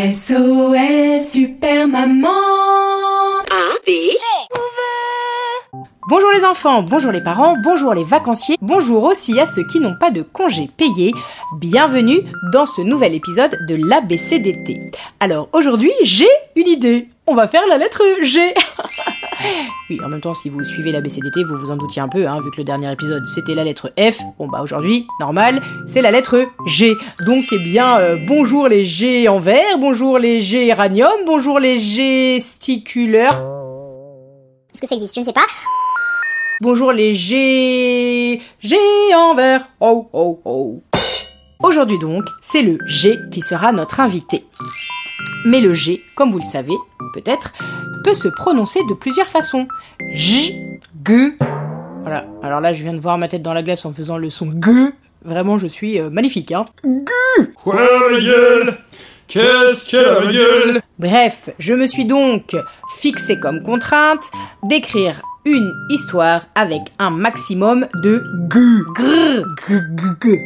SOS Super Maman Bonjour les enfants, bonjour les parents, bonjour les vacanciers, bonjour aussi à ceux qui n'ont pas de congés payés. Bienvenue dans ce nouvel épisode de l'ABCDT. Alors aujourd'hui, j'ai une idée. On va faire la lettre G. oui, en même temps, si vous suivez l'ABCDT, vous vous en doutiez un peu, hein, vu que le dernier épisode c'était la lettre F. Bon bah aujourd'hui, normal, c'est la lettre G. Donc eh bien, euh, bonjour les G en vert, bonjour les G éranium, bonjour les gesticulaires. Est-ce que ça existe? Je ne sais pas. Bonjour les G... G en vert. Oh, oh, oh. Aujourd'hui donc, c'est le G qui sera notre invité. Mais le G, comme vous le savez, peut-être, peut se prononcer de plusieurs façons. J, G. Voilà. Alors là, je viens de voir ma tête dans la glace en faisant le son G. Vraiment, je suis euh, magnifique, hein. Quoi la gueule? Qu'est-ce qu'elle a la gueule? Bref, je me suis donc fixé comme contrainte d'écrire une histoire avec un maximum de g. Grrr, g, g, g,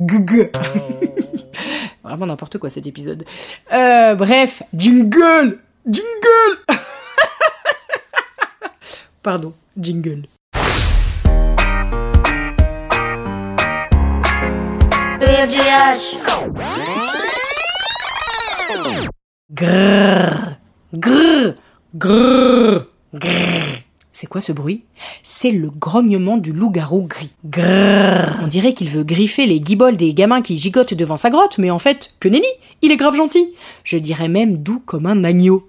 g, g. Vraiment n'importe quoi cet épisode. Euh, bref, jingle, jingle. Pardon, jingle. Grrr, grrr, grrr, grrr. C'est quoi ce bruit? C'est le grognement du loup-garou gris. Grrr. On dirait qu'il veut griffer les guibolles des gamins qui gigotent devant sa grotte, mais en fait, que nenni Il est grave gentil Je dirais même doux comme un agneau.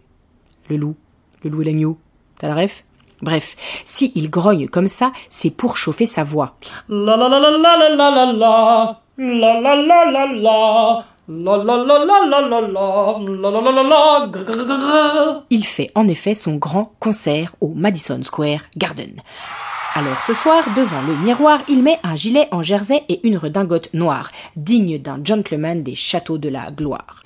Le loup, le loup et l'agneau. T'as la ref Bref, si il grogne comme ça, c'est pour chauffer sa voix. La la la la la la la la la La la la la. Il fait en effet son grand concert au Madison Square Garden. Alors ce soir, devant le miroir, il met un gilet en jersey et une redingote noire, digne d'un gentleman des châteaux de la gloire.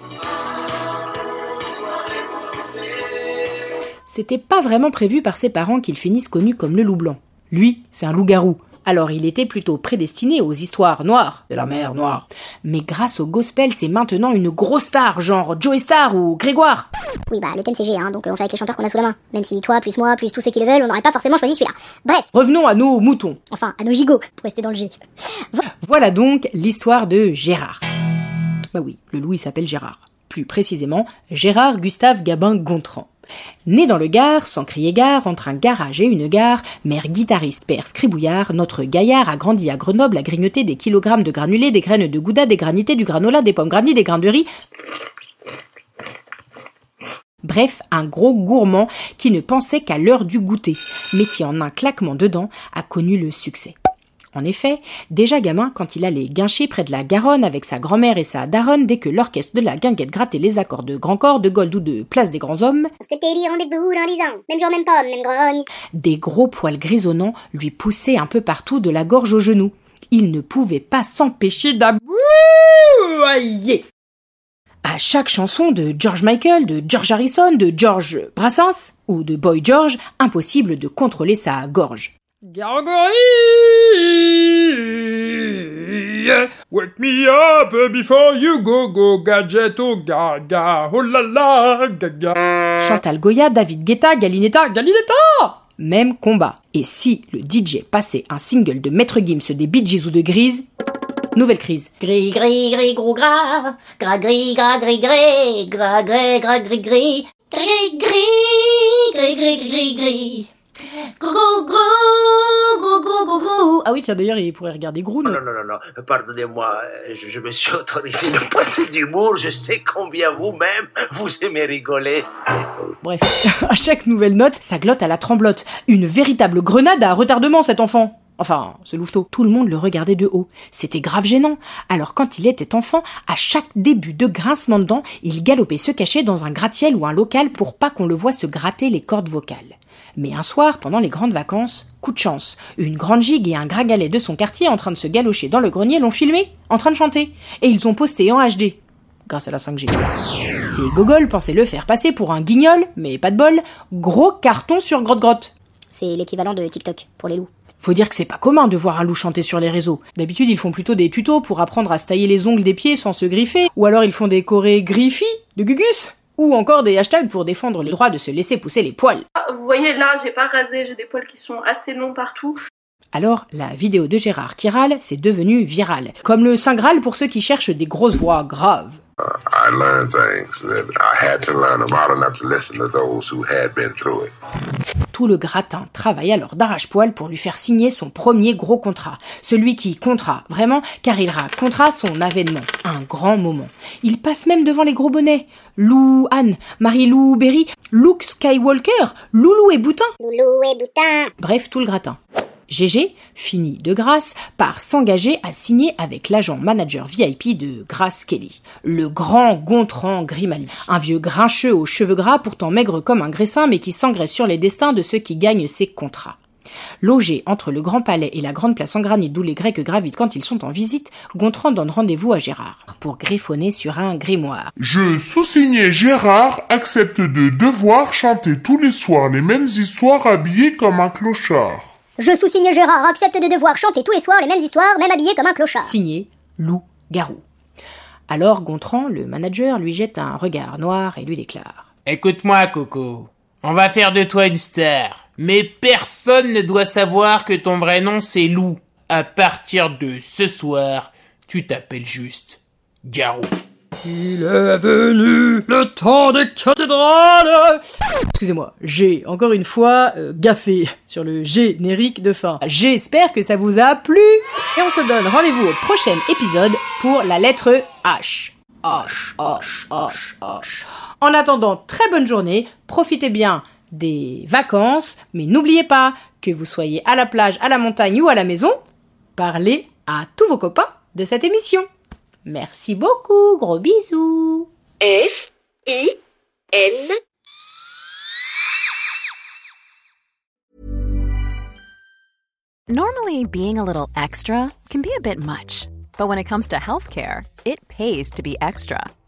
C'était pas vraiment prévu par ses parents qu'il finisse connu comme le loup blanc. Lui, c'est un loup-garou. Alors il était plutôt prédestiné aux histoires noires de la mer Noire. Mais grâce au gospel, c'est maintenant une grosse star, genre Joey Star ou Grégoire. Oui, bah le thème c'est G, hein, donc euh, on fait avec les chanteurs qu'on a sous la main. Même si toi, plus moi, plus tous ceux qui le veulent, on n'aurait pas forcément choisi celui-là. Bref, Revenons à nos moutons. enfin, à nos gigots, pour rester dans le G. Voilà donc l'histoire de Gérard. Bah oui, le loup il s'appelle Gérard. Plus précisément, Gérard Gustave Gabin Gontran. Né dans le Gard, sans crier gare, entre un garage et une gare, mère guitariste, père scribouillard, notre gaillard a grandi à Grenoble à grignoter des kilogrammes de granulés, des graines de gouda, des granités, du granola, des pommes grandies, des grains de riz. Bref, un gros gourmand qui ne pensait qu'à l'heure du goûter, mais qui en un claquement dedans a connu le succès. En effet, déjà gamin, quand il allait guincher près de la Garonne avec sa grand-mère et sa daronne, dès que l'orchestre de la guinguette grattait les accords de grand corps, de gold ou de place des grands hommes, On s'était dit rendez-vous dans les ans. Même jour, même pomme, même grogne. des gros poils grisonnants lui poussaient un peu partout de la gorge aux genoux. Il ne pouvait pas s'empêcher d'aboyer. À chaque chanson de George Michael, de George Harrison, de George Brassens ou de Boy George, impossible de contrôler sa gorge. Gargoyle Wake me up before you go go gadget oh gaga oh la la gaga Chantal Goya, David Guetta, Galinetta, Galinetta Même combat. Et si le DJ passait un single de Maître Gims des Bee Gees ou de Grise, nouvelle crise. Gris, gris, gris, gros gras. Gras, gris, gras, gris, gris. Gras, gris, gras, gris, gris. Gris, gris, gris, gris, gris, gris. Ah oui, tiens, d'ailleurs, il pourrait regarder Groon. Non, non, non, non, pardonnez-moi, je, je me suis autorisé une pointe d'humour, je sais combien vous-même, vous aimez rigoler. Bref, à chaque nouvelle note, ça glotte à la tremblote. Une véritable grenade à retardement, cet enfant. Enfin, ce louveteau. Tout le monde le regardait de haut. C'était grave gênant. Alors quand il était enfant, à chaque début de grincement de dents, il galopait se cacher dans un gratte-ciel ou un local pour pas qu'on le voie se gratter les cordes vocales. Mais un soir, pendant les grandes vacances, coup de chance, une grande gigue et un gragalet de son quartier en train de se galocher dans le grenier l'ont filmé, en train de chanter. Et ils ont posté en HD. Grâce à la 5G. Ces gogoles pensaient le faire passer pour un guignol, mais pas de bol, gros carton sur grotte-grotte. C'est l'équivalent de TikTok pour les loups. Faut dire que c'est pas commun de voir un loup chanter sur les réseaux. D'habitude, ils font plutôt des tutos pour apprendre à se tailler les ongles des pieds sans se griffer, ou alors ils font des chorés griffis de Gugus, ou encore des hashtags pour défendre le droit de se laisser pousser les poils. Ah, Vous voyez là, j'ai pas rasé, j'ai des poils qui sont assez longs partout. Alors, la vidéo de Gérard qui râle, c'est devenu virale. Comme le Saint Graal pour ceux qui cherchent des grosses voix graves. I learned things that I had to learn. I'm old enough to listen to those who had been through it. Tout le gratin travaille alors d'arrache-poil pour lui faire signer son premier gros contrat. Celui qui comptera, vraiment, car il racontera son avènement. Un grand moment. Il passe même devant les gros bonnets. Lou Anne, Marie-Lou Berry, Luke Skywalker, Loulou et Boutin. Loulou et Boutin. Bref, tout le gratin. GG finit de grâce par s'engager à signer avec l'agent manager VIP de Grace Kelly, le grand Gontran Grimaldi, un vieux grincheux aux cheveux gras pourtant maigre comme un graissin mais qui s'engraisse sur les destins de ceux qui gagnent ses contrats. Logé entre le Grand Palais et la Grande Place en granit d'où les Grecs gravitent quand ils sont en visite, Gontran donne rendez-vous à Gérard pour griffonner sur un grimoire. Je, sous-signé Gérard, accepte de devoir chanter tous les soirs les mêmes histoires habillé comme un clochard. Je sous-signe Gérard accepte de devoir chanter tous les soirs les mêmes histoires, même habillé comme un clochard. Signé Lou Garou. Alors Gontran, le manager, lui jette un regard noir et lui déclare Écoute-moi, Coco. On va faire de toi une star. Mais personne ne doit savoir que ton vrai nom c'est Lou. À partir de ce soir, tu t'appelles juste Garou. Il est venu le temps des cathédrales Excusez-moi, j'ai encore une fois euh, gaffé sur le générique de fin. J'espère que ça vous a plu et on se donne rendez-vous au prochain épisode pour la lettre H. H, H, H, H. En attendant, très bonne journée, profitez bien des vacances, mais n'oubliez pas que vous soyez à la plage, à la montagne ou à la maison, parlez à tous vos copains de cette émission. Merci beaucoup, gros bisous. F I N Normally, being a little extra can be a bit much, but when it comes to healthcare, it pays to be extra.